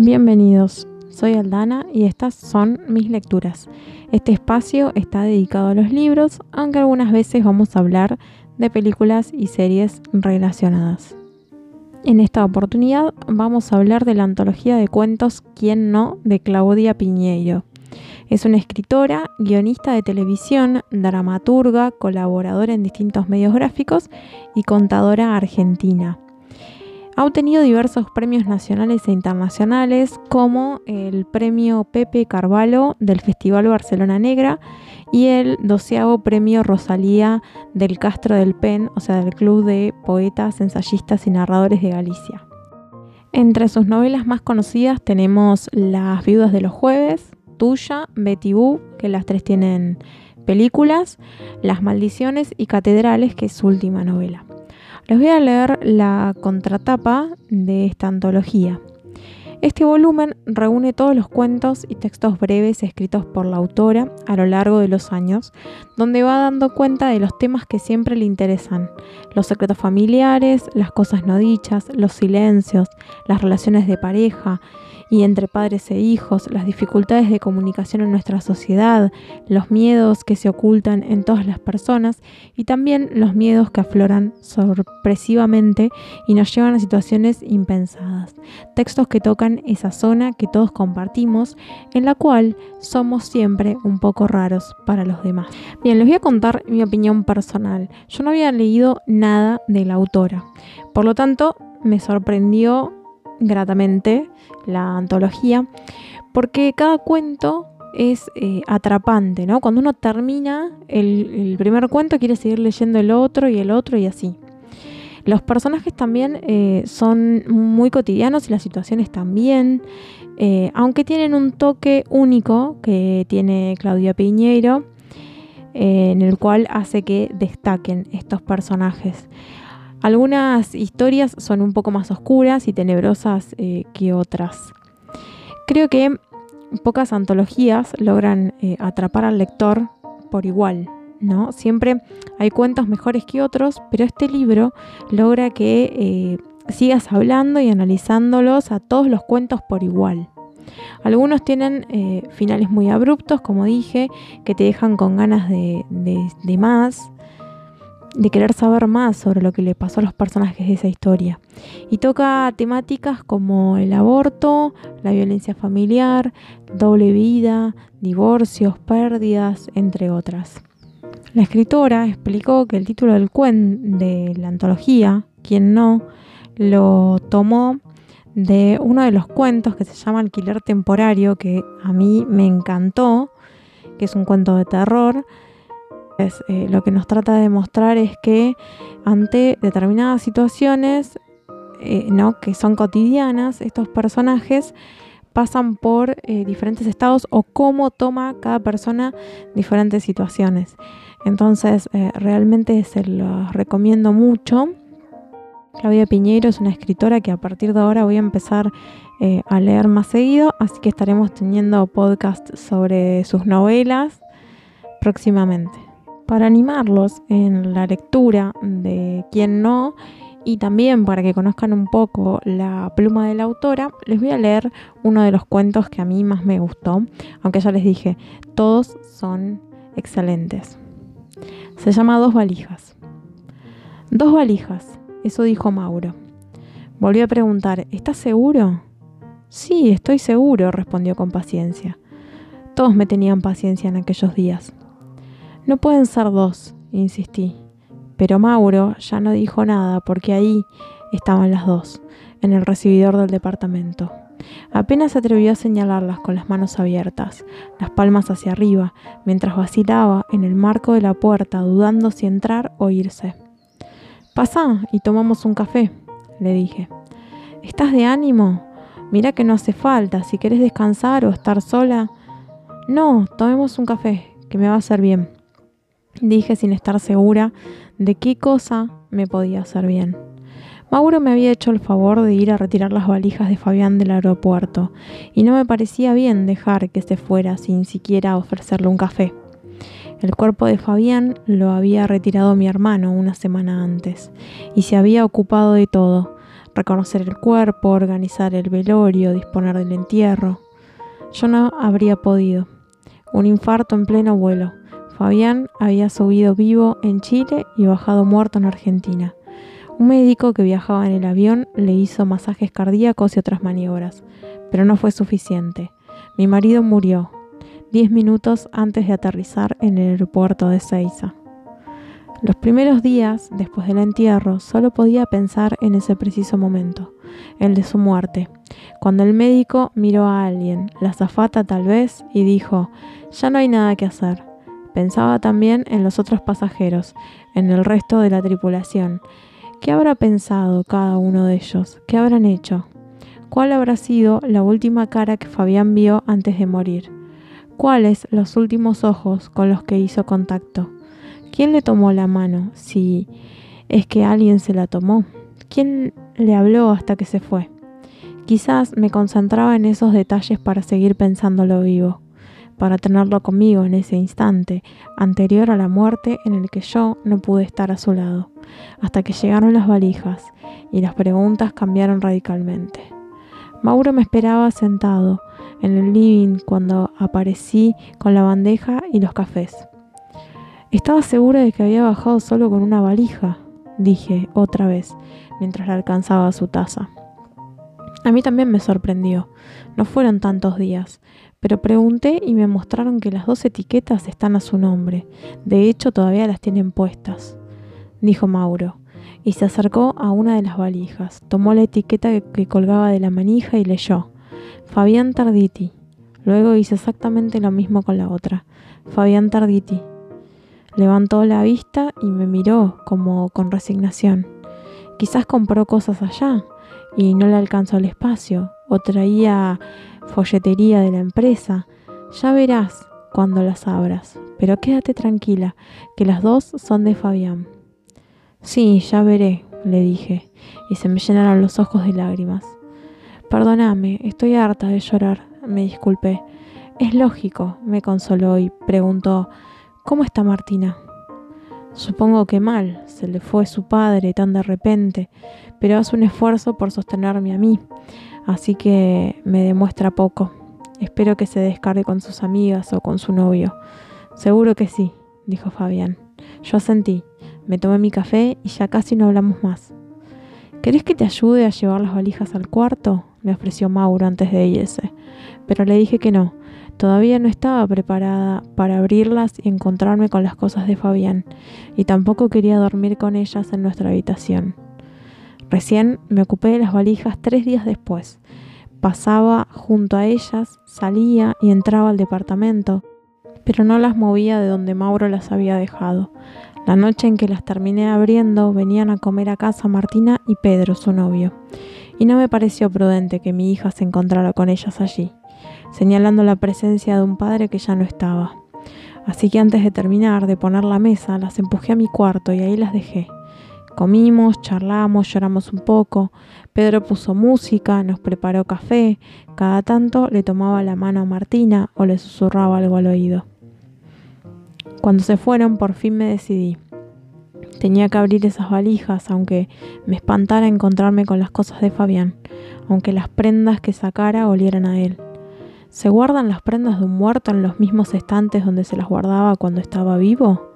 Bienvenidos, soy Aldana y estas son mis lecturas. Este espacio está dedicado a los libros, aunque algunas veces vamos a hablar de películas y series relacionadas. En esta oportunidad vamos a hablar de la antología de cuentos Quién no de Claudia Piñeiro. Es una escritora, guionista de televisión, dramaturga, colaboradora en distintos medios gráficos y contadora argentina. Ha obtenido diversos premios nacionales e internacionales, como el premio Pepe Carvalho del Festival Barcelona Negra y el doceavo premio Rosalía del Castro del Pen, o sea, del Club de Poetas, Ensayistas y Narradores de Galicia. Entre sus novelas más conocidas tenemos Las Viudas de los Jueves, Tuya, Betty Boo, que las tres tienen películas, Las Maldiciones y Catedrales, que es su última novela. Les voy a leer la contratapa de esta antología. Este volumen reúne todos los cuentos y textos breves escritos por la autora a lo largo de los años, donde va dando cuenta de los temas que siempre le interesan, los secretos familiares, las cosas no dichas, los silencios, las relaciones de pareja, y entre padres e hijos, las dificultades de comunicación en nuestra sociedad, los miedos que se ocultan en todas las personas y también los miedos que afloran sorpresivamente y nos llevan a situaciones impensadas. Textos que tocan esa zona que todos compartimos, en la cual somos siempre un poco raros para los demás. Bien, les voy a contar mi opinión personal. Yo no había leído nada de la autora, por lo tanto me sorprendió gratamente la antología, porque cada cuento es eh, atrapante, ¿no? Cuando uno termina el, primer cuento quiere seguir leyendo el otro y el otro y así. Los personajes también eh, son muy cotidianos y las situaciones también, eh, aunque tienen un toque único que tiene Claudia Piñeiro, en el cual hace que destaquen estos personajes. Algunas historias son un poco más oscuras y tenebrosas eh, que otras. Creo que pocas antologías logran eh, atrapar al lector por igual, ¿no? Siempre hay cuentos mejores que otros, pero este libro logra que eh, sigas hablando y analizándolos a todos los cuentos por igual. Algunos tienen finales muy abruptos, como dije, que te dejan con ganas de más de querer saber más sobre lo que le pasó a los personajes de esa historia. Y toca temáticas como el aborto, la violencia familiar, doble vida, divorcios, pérdidas, entre otras. La escritora explicó que el título del cuen de la antología, Quien no, lo tomó de uno de los cuentos que se llama Alquiler Temporario, que a mí me encantó, que es un cuento de terror, eh, lo que nos trata de demostrar es que ante determinadas situaciones eh, ¿no? que son cotidianas, estos personajes pasan por eh, diferentes estados o cómo toma cada persona diferentes situaciones. Entonces, realmente se los recomiendo mucho. Claudia Piñeiro es una escritora que a partir de ahora voy a empezar a leer más seguido, así que estaremos teniendo podcast sobre sus novelas próximamente para animarlos en la lectura de quien no y también para que conozcan un poco la pluma de la autora, les voy a leer uno de los cuentos que a mí más me gustó, aunque ya les dije, todos son excelentes. Se llama Dos valijas. Dos valijas, eso dijo Mauro. Volvió a preguntar, ¿estás seguro? Sí, estoy seguro, respondió con paciencia. Todos me tenían paciencia en aquellos días. No pueden ser dos, insistí. Pero Mauro ya no dijo nada porque ahí estaban las dos, en el recibidor del departamento. Apenas se atrevió a señalarlas con las manos abiertas, las palmas hacia arriba, mientras vacilaba en el marco de la puerta, dudando si entrar o irse. Pasa y tomamos un café, le dije. ¿Estás de ánimo? Mira que no hace falta, si querés descansar o estar sola. No, tomemos un café, que me va a hacer bien. Dije sin estar segura de qué cosa me podía hacer bien. Mauro me había hecho el favor de ir a retirar las valijas de Fabián del aeropuerto, y no me parecía bien dejar que se fuera sin siquiera ofrecerle un café. El cuerpo de Fabián lo había retirado mi hermano una semana antes, y se había ocupado de todo, reconocer el cuerpo, organizar el velorio, disponer del entierro. Yo no habría podido. Un infarto en pleno vuelo. Fabián había subido vivo en Chile y bajado muerto en Argentina. Un médico que viajaba en el avión le hizo masajes cardíacos y otras maniobras, pero no fue suficiente. Mi marido murió diez minutos antes de aterrizar en el aeropuerto de Seiza. Los primeros días después del entierro solo podía pensar en ese preciso momento, el de su muerte, cuando el médico miró a alguien, la zafata tal vez, y dijo, ya no hay nada que hacer. Pensaba también en los otros pasajeros, en el resto de la tripulación. ¿Qué habrá pensado cada uno de ellos? ¿Qué habrán hecho? ¿Cuál habrá sido la última cara que Fabián vio antes de morir? ¿Cuáles los últimos ojos con los que hizo contacto? ¿Quién le tomó la mano? Si es que alguien se la tomó. ¿Quién le habló hasta que se fue? Quizás me concentraba en esos detalles para seguir pensándolo vivo, para tenerlo conmigo en ese instante, anterior a la muerte en el que yo no pude estar a su lado, hasta que llegaron las valijas y las preguntas cambiaron radicalmente. Mauro me esperaba sentado en el living cuando aparecí con la bandeja y los cafés. Estaba segura de que había bajado solo con una valija, dije otra vez, mientras le alcanzaba su taza. A mí también me sorprendió. No fueron tantos días, pero pregunté y me mostraron que las dos etiquetas están a su nombre. De hecho, todavía las tienen puestas, dijo Mauro, y se acercó a una de las valijas, tomó la etiqueta que, colgaba de la manija y leyó. Fabián Tarditi. Luego hizo exactamente lo mismo con la otra. Fabián Tarditi. Levantó la vista y me miró como con resignación. Quizás compró cosas allá y no le alcanzó el espacio, o traía folletería de la empresa. Ya verás cuando las abras, pero quédate tranquila, que las dos son de Fabián. Sí, ya veré, le dije, y se me llenaron los ojos de lágrimas. Perdóname, estoy harta de llorar, me disculpé. Es lógico, me consoló y preguntó ¿Cómo está Martina? Supongo que mal, se le fue su padre tan de repente, pero hace un esfuerzo por sostenerme a mí, así que me demuestra poco. Espero que se descargue con sus amigas o con su novio. Seguro que sí, dijo Fabián. Yo asentí, me tomé mi café y ya casi no hablamos más. ¿Querés que te ayude a llevar las valijas al cuarto? me ofreció Mauro antes de irse, pero le dije que no, Todavía no estaba preparada para abrirlas y encontrarme con las cosas de Fabián, y tampoco quería dormir con ellas en nuestra habitación. Recién me ocupé de las valijas tres días después. Pasaba junto a ellas, salía y entraba al departamento, pero no las movía de donde Mauro las había dejado. La noche en que las terminé abriendo, venían a comer a casa Martina y Pedro, su novio, y no me pareció prudente que mi hija se encontrara con ellas allí señalando la presencia de un padre que ya no estaba. Así que antes de terminar de poner la mesa, las empujé a mi cuarto y ahí las dejé. Comimos, charlamos, lloramos un poco. Pedro puso música, nos preparó café. Cada tanto le tomaba la mano a Martina o le susurraba algo al oído. Cuando se fueron, por fin me decidí. Tenía que abrir esas valijas, aunque me espantara encontrarme con las cosas de Fabián, aunque las prendas que sacara olieran a él. ¿Se guardan las prendas de un muerto en los mismos estantes donde se las guardaba cuando estaba vivo?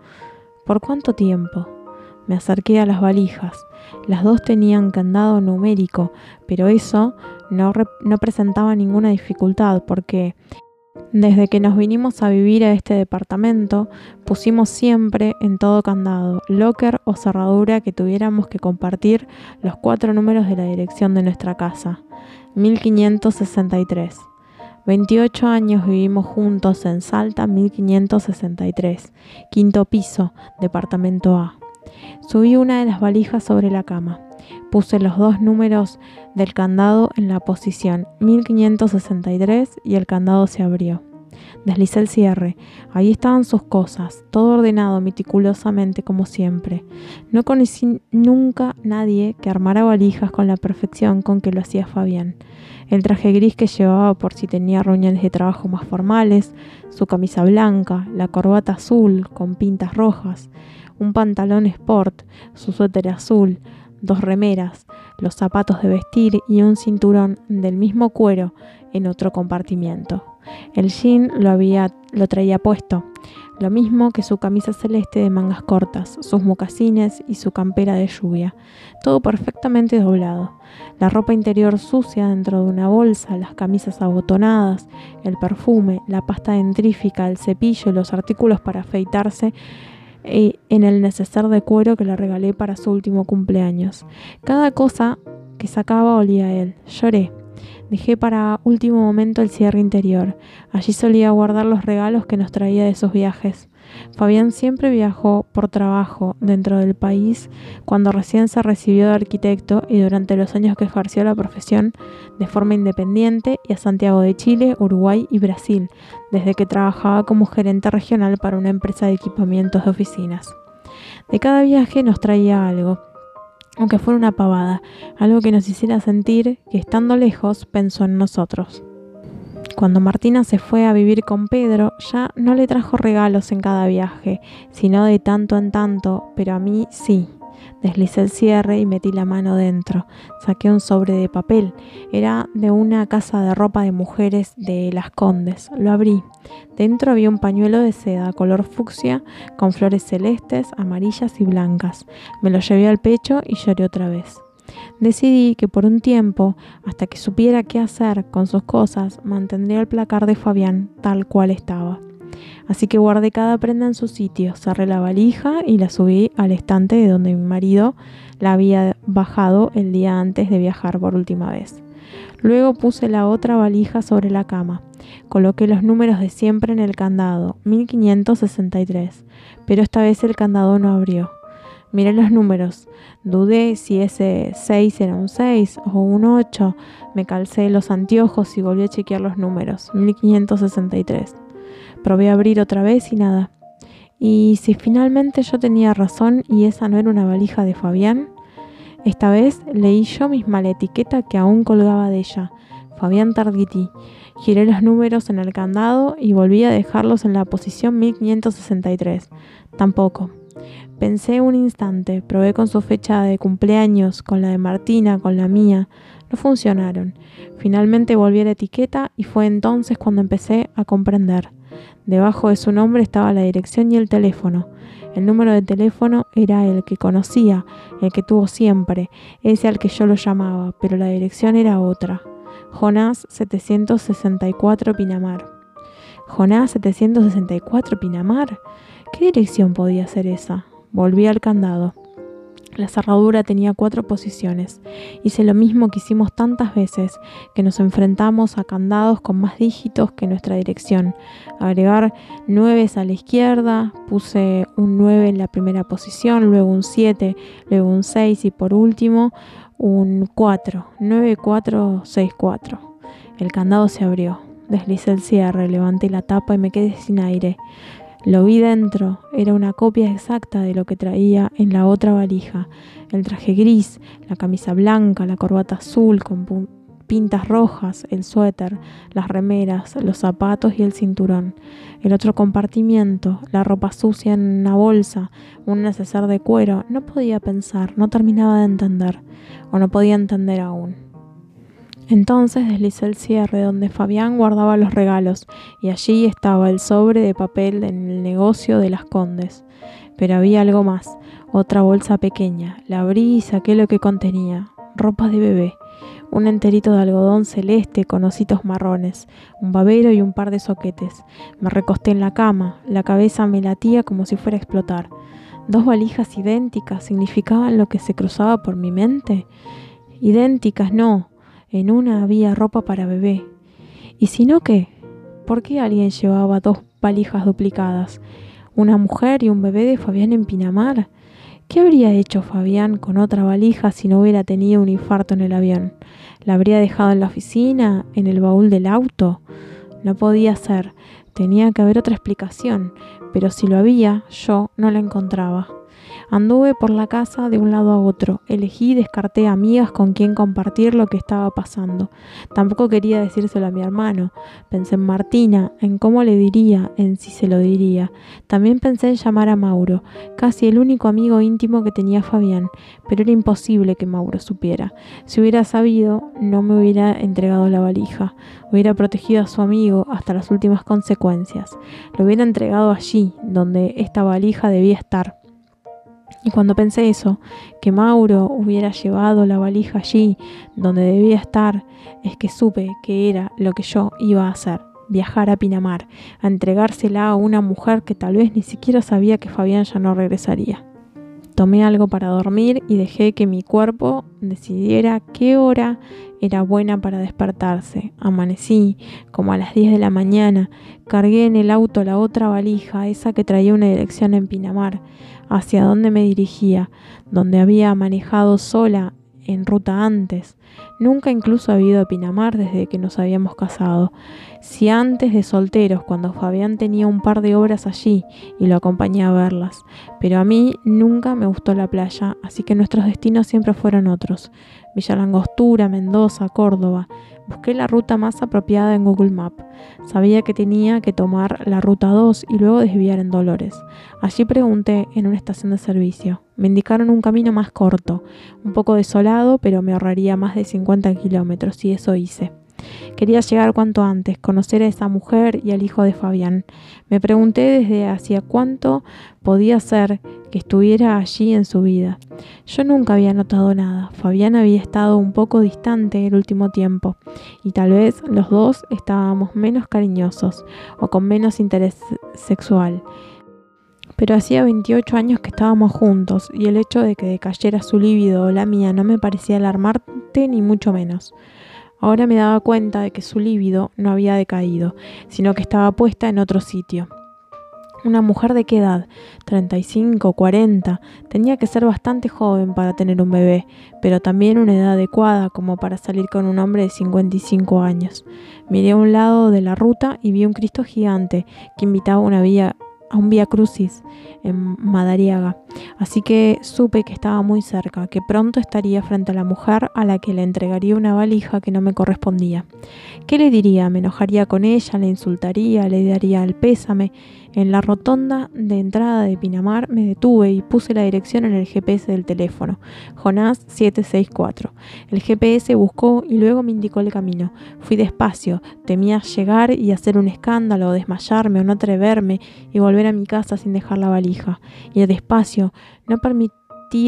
¿Por cuánto tiempo? Me acerqué a las valijas. Las dos tenían candado numérico, pero eso no, presentaba ninguna dificultad porque desde que nos vinimos a vivir a este departamento, pusimos siempre en todo candado, locker o cerradura que tuviéramos que compartir los cuatro números de la dirección de nuestra casa. 1563. 28 años vivimos juntos en Salta 1563, quinto piso, departamento A. Subí una de las valijas sobre la cama. Puse los dos números del candado en la posición 1563 y el candado se abrió. Deslicé el cierre. Ahí estaban sus cosas, todo ordenado meticulosamente como siempre. No conocí nunca nadie que armara valijas con la perfección con que lo hacía Fabián el traje gris que llevaba por si tenía reuniones de trabajo más formales, su camisa blanca, la corbata azul con pintas rojas, un pantalón sport, su suéter azul, dos remeras, los zapatos de vestir y un cinturón del mismo cuero en otro compartimiento. El jean lo, había, lo traía puesto, lo mismo que su camisa celeste de mangas cortas, sus mocasines y su campera de lluvia, todo perfectamente doblado. La ropa interior sucia dentro de una bolsa, las camisas abotonadas, el perfume, la pasta dentrífica, el cepillo, los artículos para afeitarse y en el neceser de cuero que le regalé para su último cumpleaños. Cada cosa que sacaba olía a él. Lloré. Dejé para último momento el cierre interior. Allí solía guardar los regalos que nos traía de sus viajes. Fabián siempre viajó por trabajo dentro del país cuando recién se recibió de arquitecto y durante los años que ejerció la profesión de forma independiente y a Santiago de Chile, Uruguay y Brasil, desde que trabajaba como gerente regional para una empresa de equipamientos de oficinas. De cada viaje nos traía algo, aunque fuera una pavada, algo que nos hiciera sentir que estando lejos pensó en nosotros. Cuando Martina se fue a vivir con Pedro, ya no le trajo regalos en cada viaje, sino de tanto en tanto, pero a mí sí. Deslicé el cierre y metí la mano dentro. Saqué un sobre de papel. Era de una casa de ropa de mujeres de Las Condes. Lo abrí. Dentro había un pañuelo de seda color fucsia con flores celestes, amarillas y blancas. Me lo llevé al pecho y lloré otra vez. Decidí que por un tiempo, hasta que supiera qué hacer con sus cosas, mantendría el placar de Fabián tal cual estaba. Así que guardé cada prenda en su sitio, cerré la valija y la subí al estante de donde mi marido la había bajado el día antes de viajar por última vez. Luego puse la otra valija sobre la cama. Coloqué los números de siempre en el candado, 1563, pero esta vez el candado no abrió. Miré los números, dudé si ese 6 era un 6 o un 8, me calcé los anteojos y volví a chequear los números, 1563. Probé a abrir otra vez y nada. ¿Y si finalmente yo tenía razón y esa no era una valija de Fabián? Esta vez leí yo misma la etiqueta que aún colgaba de ella, Fabián Tarditi. Giré los números en el candado y volví a dejarlos en la posición 1563. Tampoco. Pensé un instante, probé con su fecha de cumpleaños, con la de Martina, con la mía. No funcionaron. Finalmente volví a la etiqueta y fue entonces cuando empecé a comprender. Debajo de su nombre estaba la dirección y el teléfono. El número de teléfono era el que conocía, el que tuvo siempre, ese al que yo lo llamaba, pero la dirección era otra. Jonás 764 Pinamar. Jonás 764 Pinamar. ¿Qué dirección podía ser esa? Volví al candado. La cerradura tenía cuatro posiciones. Hice lo mismo que hicimos tantas veces, que nos enfrentamos a candados con más dígitos que nuestra dirección. Agregar nueve a la izquierda, puse un 9 en la primera posición, luego un 7, luego un 6 y por último un 4. 9, 4, 6, 4. El candado se abrió. Deslicé el cierre, levanté la tapa y me quedé sin aire. Lo vi dentro, era una copia exacta de lo que traía en la otra valija. El traje gris, la camisa blanca, la corbata azul con pintas rojas, el suéter, las remeras, los zapatos y el cinturón. El otro compartimiento, la ropa sucia en una bolsa, un neceser de cuero. No podía pensar, no terminaba de entender, o no podía entender aún. Entonces deslicé el cierre donde Fabián guardaba los regalos y allí estaba el sobre de papel en el negocio de las condes. Pero había algo más, otra bolsa pequeña. La abrí y saqué lo que contenía. Ropa de bebé, un enterito de algodón celeste con ositos marrones, un babero y un par de soquetes. Me recosté en la cama, la cabeza me latía como si fuera a explotar. Dos valijas idénticas significaban lo que se cruzaba por mi mente. Idénticas no, en una había ropa para bebé. ¿Y si no qué? ¿Por qué alguien llevaba dos valijas duplicadas? ¿Una mujer y un bebé de Fabián en Pinamar? ¿Qué habría hecho Fabián con otra valija si no hubiera tenido un infarto en el avión? ¿La habría dejado en la oficina? ¿En el baúl del auto? No podía ser. Tenía que haber otra explicación, pero si lo había, yo no la encontraba. Anduve por la casa de un lado a otro. Elegí y descarté amigas con quien compartir lo que estaba pasando. Tampoco quería decírselo a mi hermano. Pensé en Martina, en cómo le diría, en si se lo diría. También pensé en llamar a Mauro, casi el único amigo íntimo que tenía Fabián, pero era imposible que Mauro supiera. Si hubiera sabido, no me hubiera entregado la valija. Hubiera protegido a su amigo hasta las últimas consecuencias. Lo hubiera entregado allí, donde esta valija debía estar. Y cuando pensé eso, que Mauro hubiera llevado la valija allí donde debía estar, es que supe que era lo que yo iba a hacer, viajar a Pinamar, a entregársela a una mujer que tal vez ni siquiera sabía que Fabián ya no regresaría. Tomé algo para dormir y dejé que mi cuerpo decidiera qué hora era buena para despertarse. Amanecí como a las 10 de la mañana, cargué en el auto la otra valija, esa que traía una dirección en Pinamar, hacia donde me dirigía, donde había manejado sola en ruta antes. Nunca incluso había ido a Pinamar desde que nos habíamos casado. Si antes de solteros, cuando Fabián tenía un par de obras allí y lo acompañé a verlas. Pero a mí nunca me gustó la playa, así que nuestros destinos siempre fueron otros. Villa Langostura, Mendoza, Córdoba. Busqué la ruta más apropiada en Google Map. Sabía que tenía que tomar la ruta 2 y luego desviar en Dolores. Allí pregunté en una estación de servicio. Me indicaron un camino más corto, un poco desolado, pero me ahorraría más de 50 kilómetros y eso hice. Quería llegar cuanto antes, conocer a esa mujer y al hijo de Fabián. Me pregunté desde hacía cuánto podía ser que estuviera allí en su vida. Yo nunca había notado nada. Fabián había estado un poco distante el último tiempo y tal vez los dos estábamos menos cariñosos o con menos interés sexual. Pero hacía 28 años que estábamos juntos y el hecho de que decayera su líbido o la mía no me parecía alarmarte ni mucho menos. Ahora me daba cuenta de que su líbido no había decaído, sino que estaba puesta en otro sitio. Una mujer de qué edad? 35, 40. Tenía que ser bastante joven para tener un bebé, pero también una edad adecuada como para salir con un hombre de 55 años. Miré a un lado de la ruta y vi un Cristo gigante que invitaba una vía a un Vía Crucis en Madariaga. Así que supe que estaba muy cerca, que pronto estaría frente a la mujer a la que le entregaría una valija que no me correspondía. ¿Qué le diría? ¿Me enojaría con ella? ¿Le insultaría? ¿Le daría el pésame? En la rotonda de entrada de Pinamar me detuve y puse la dirección en el GPS del teléfono, Jonás 764. El GPS buscó y luego me indicó el camino. Fui despacio, temía llegar y hacer un escándalo, desmayarme o no atreverme y volver a mi casa sin dejar la valija. Y despacio, no permití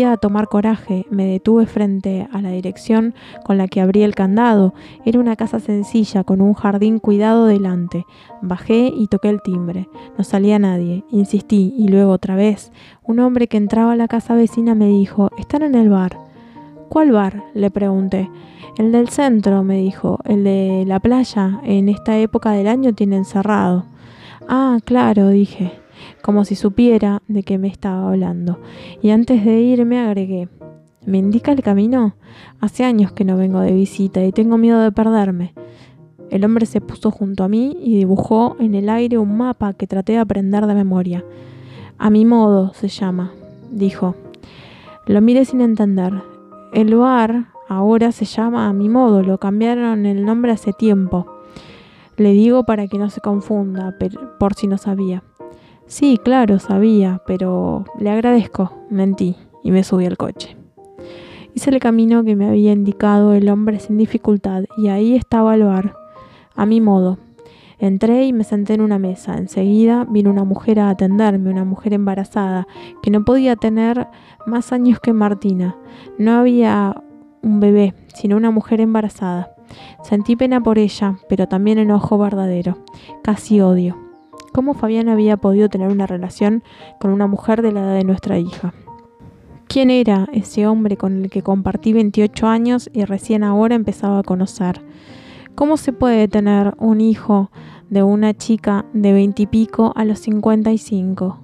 a tomar coraje, me detuve frente a la dirección con la que abrí el candado. Era una casa sencilla, con un jardín cuidado delante. Bajé y toqué el timbre. No salía nadie. Insistí y luego otra vez. Un hombre que entraba a la casa vecina me dijo, ¿están en el bar? ¿Cuál bar? le pregunté. El del centro, me dijo. El de la playa. En esta época del año tienen cerrado. Ah, claro, dije como si supiera de qué me estaba hablando. Y antes de irme agregué, ¿me indica el camino? Hace años que no vengo de visita y tengo miedo de perderme. El hombre se puso junto a mí y dibujó en el aire un mapa que traté de aprender de memoria. A mi modo se llama, dijo. Lo miré sin entender. El lugar ahora se llama a mi modo, lo cambiaron el nombre hace tiempo. Le digo para que no se confunda, por si no sabía. Sí, claro, sabía, pero le agradezco, mentí y me subí al coche. Hice el camino que me había indicado el hombre sin dificultad y ahí estaba el bar, a mi modo. Entré y me senté en una mesa. Enseguida vino una mujer a atenderme, una mujer embarazada, que no podía tener más años que Martina. No había un bebé, sino una mujer embarazada. Sentí pena por ella, pero también enojo verdadero, casi odio cómo Fabián había podido tener una relación con una mujer de la edad de nuestra hija. ¿Quién era ese hombre con el que compartí 28 años y recién ahora empezaba a conocer? ¿Cómo se puede tener un hijo de una chica de 20 y pico a los 55?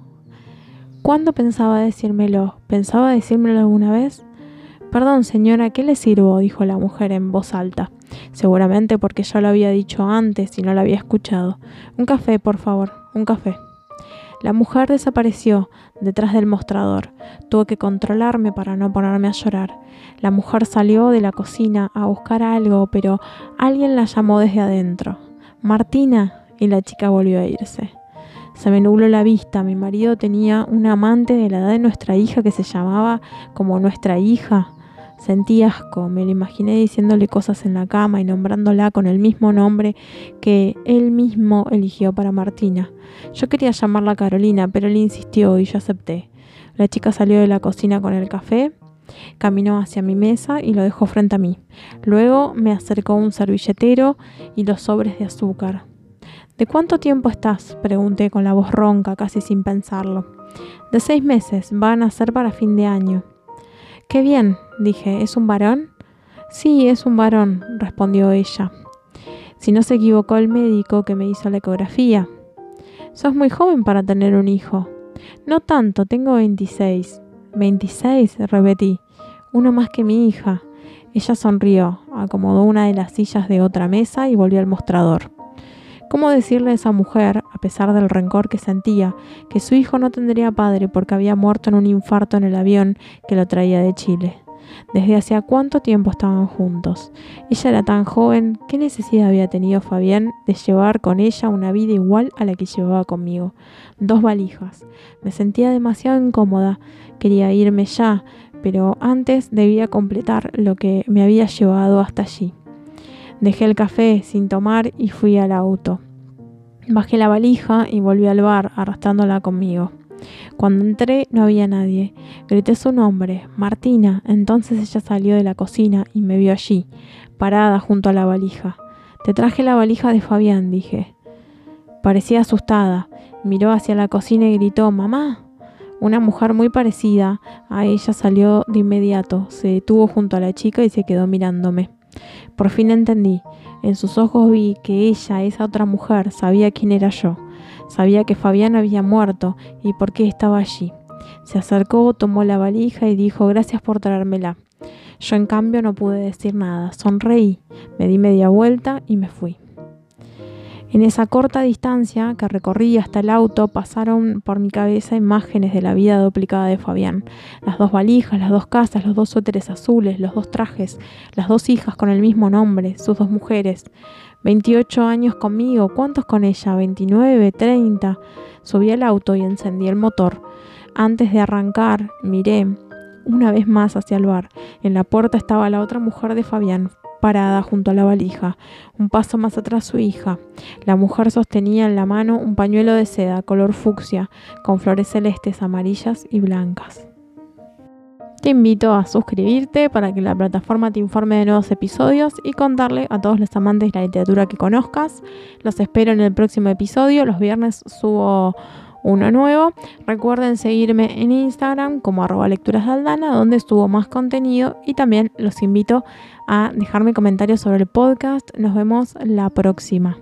¿Cuándo pensaba decírmelo? ¿Pensaba decírmelo alguna vez? Perdón, señora, ¿qué le sirvo? dijo la mujer en voz alta. Seguramente porque ya lo había dicho antes y no lo había escuchado. Un café, por favor, un café. La mujer desapareció detrás del mostrador. Tuve que controlarme para no ponerme a llorar. La mujer salió de la cocina a buscar algo, pero alguien la llamó desde adentro. Martina, y la chica volvió a irse. Se me nubló la vista. Mi marido tenía un amante de la edad de nuestra hija que se llamaba como nuestra hija. Sentí asco, me lo imaginé diciéndole cosas en la cama y nombrándola con el mismo nombre que él mismo eligió para Martina. Yo quería llamarla Carolina, pero él insistió y yo acepté. La chica salió de la cocina con el café, caminó hacia mi mesa y lo dejó frente a mí. Luego me acercó un servilletero y los sobres de azúcar. ¿De cuánto tiempo estás? pregunté con la voz ronca, casi sin pensarlo. De seis meses, van a ser para fin de año. Qué bien, dije, ¿es un varón? Sí, es un varón, respondió ella. Si no se equivocó el médico que me hizo la ecografía. Sos muy joven para tener un hijo. No tanto, tengo 26. 26, repetí. Uno más que mi hija. Ella sonrió, acomodó una de las sillas de otra mesa y volvió al mostrador. ¿Cómo decirle a esa mujer, a pesar del rencor que sentía, que su hijo no tendría padre porque había muerto en un infarto en el avión que lo traía de Chile? Desde hacía cuánto tiempo estaban juntos. Ella era tan joven, ¿qué necesidad había tenido Fabián de llevar con ella una vida igual a la que llevaba conmigo? Dos valijas. Me sentía demasiado incómoda, quería irme ya, pero antes debía completar lo que me había llevado hasta allí. Dejé el café sin tomar y fui al auto. Bajé la valija y volví al bar arrastrándola conmigo. Cuando entré no había nadie. Grité su nombre, Martina. Entonces ella salió de la cocina y me vio allí, parada junto a la valija. Te traje la valija de Fabián, dije. Parecía asustada. Miró hacia la cocina y gritó, Mamá. Una mujer muy parecida a ella salió de inmediato, se detuvo junto a la chica y se quedó mirándome. Por fin entendí. En sus ojos vi que ella, esa otra mujer, sabía quién era yo. Sabía que Fabián había muerto y por qué estaba allí. Se acercó, tomó la valija y dijo gracias por traérmela. Yo en cambio no pude decir nada. Sonreí, me di media vuelta y me fui. En esa corta distancia que recorrí hasta el auto pasaron por mi cabeza imágenes de la vida duplicada de Fabián. Las dos valijas, las dos casas, los dos suéteres azules, los dos trajes, las dos hijas con el mismo nombre, sus dos mujeres. 28 años conmigo, ¿cuántos con ella? 29, 30. Subí al auto y encendí el motor. Antes de arrancar, miré una vez más hacia el bar. En la puerta estaba la otra mujer de Fabián, parada junto a la valija, un paso más atrás su hija. La mujer sostenía en la mano un pañuelo de seda color fucsia, con flores celestes, amarillas y blancas. Te invito a suscribirte para que la plataforma te informe de nuevos episodios y contarle a todos los amantes de la literatura que conozcas. Los espero en el próximo episodio. Los viernes subo uno nuevo. Recuerden seguirme en Instagram como arroba lecturas donde estuvo más contenido y también los invito a dejarme comentarios sobre el podcast. Nos vemos la próxima.